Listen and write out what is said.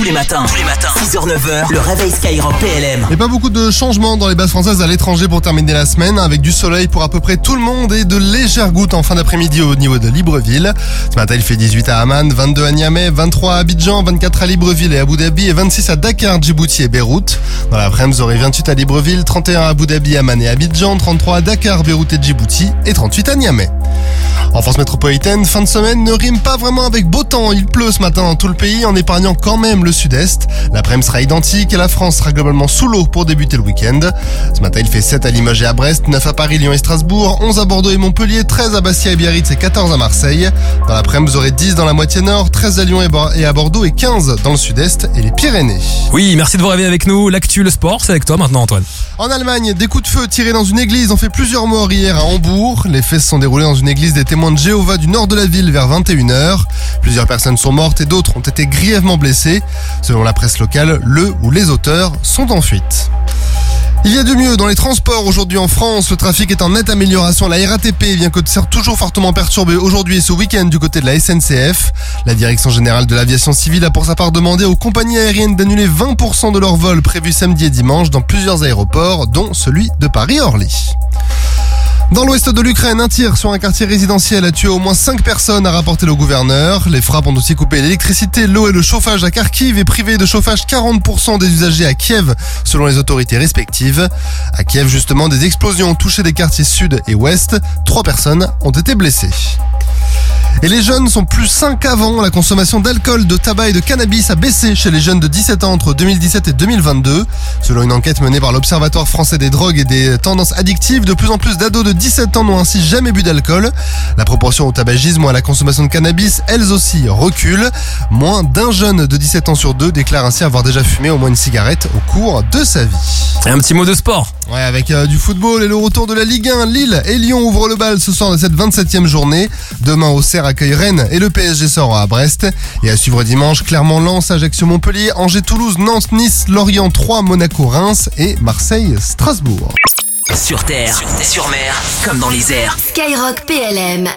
Tous les matins, tous les matins, 6h, 9h, le réveil Skyrock PLM. Et pas beaucoup de changements dans les bases françaises à l'étranger pour terminer la semaine, avec du soleil pour à peu près tout le monde et de légères gouttes en fin d'après-midi au niveau de Libreville. Ce matin, il fait 18 à Amman, 22 à Niamey, 23 à Abidjan, 24 à Libreville et Abu Dhabi et 26 à Dakar, Djibouti et Beyrouth. Dans l'après-midi, vous aurez 28 à Libreville, 31 à Abu Dhabi, Amman et Abidjan, 33 à Dakar, Beyrouth et Djibouti et 38 à Niamey. En France métropolitaine, fin de semaine ne rime pas vraiment avec beau temps. Il pleut ce matin dans tout le pays en épargnant quand même le sud-est. L'après-midi sera identique et la France sera globalement sous l'eau pour débuter le week-end. Ce matin, il fait 7 à Limoges et à Brest, 9 à Paris, Lyon et Strasbourg, 11 à Bordeaux et Montpellier, 13 à Bastia et Biarritz et 14 à Marseille. Dans l'après-midi, vous aurez 10 dans la moitié nord, 13 à Lyon et à Bordeaux et 15 dans le sud-est et les Pyrénées. Oui, merci de vous réveiller avec nous. L'actu, le sport, c'est avec toi maintenant Antoine. En Allemagne, des coups de feu tirés dans une église ont fait plusieurs morts hier à Hambourg. Les faits se sont déroulés dans une église des témoins de Jéhovah du nord de la ville vers 21h. Plusieurs personnes sont mortes et d'autres ont été grièvement blessées. Selon la presse locale, le ou les auteurs sont en fuite. Il y a du mieux dans les transports aujourd'hui en France. Le trafic est en nette amélioration. La RATP vient toujours fortement perturbée aujourd'hui et ce week-end du côté de la SNCF. La Direction Générale de l'Aviation Civile a pour sa part demandé aux compagnies aériennes d'annuler 20% de leurs vols prévus samedi et dimanche dans plusieurs aéroports, dont celui de Paris-Orly. Dans l'ouest de l'Ukraine, un tir sur un quartier résidentiel a tué au moins 5 personnes, a rapporté le gouverneur. Les frappes ont aussi coupé l'électricité, l'eau et le chauffage à Kharkiv et privé de chauffage 40% des usagers à Kiev, selon les autorités respectives. À Kiev, justement, des explosions ont touché des quartiers sud et ouest. Trois personnes ont été blessées. Et les jeunes sont plus sains qu'avant. La consommation d'alcool, de tabac et de cannabis a baissé chez les jeunes de 17 ans entre 2017 et 2022. Selon une enquête menée par l'Observatoire français des drogues et des tendances addictives, de plus en plus d'ados de 17 ans n'ont ainsi jamais bu d'alcool. La proportion au tabagisme ou à la consommation de cannabis, elles aussi, recule. Moins d'un jeune de 17 ans sur deux déclare ainsi avoir déjà fumé au moins une cigarette au cours de sa vie. Et un petit mot de sport. Ouais, avec euh, du football et le retour de la Ligue 1, Lille et Lyon ouvrent le bal ce soir de cette 27e journée. Demain au Serre accueille Rennes et le PSG sort à Brest. Et à suivre dimanche, Clermont, Lens, Ajaccio, Montpellier, Angers, Toulouse, Nantes, Nice, Lorient, 3, Monaco, Reims et Marseille, Strasbourg. Sur terre, sur mer, comme dans les airs. Skyrock PLM.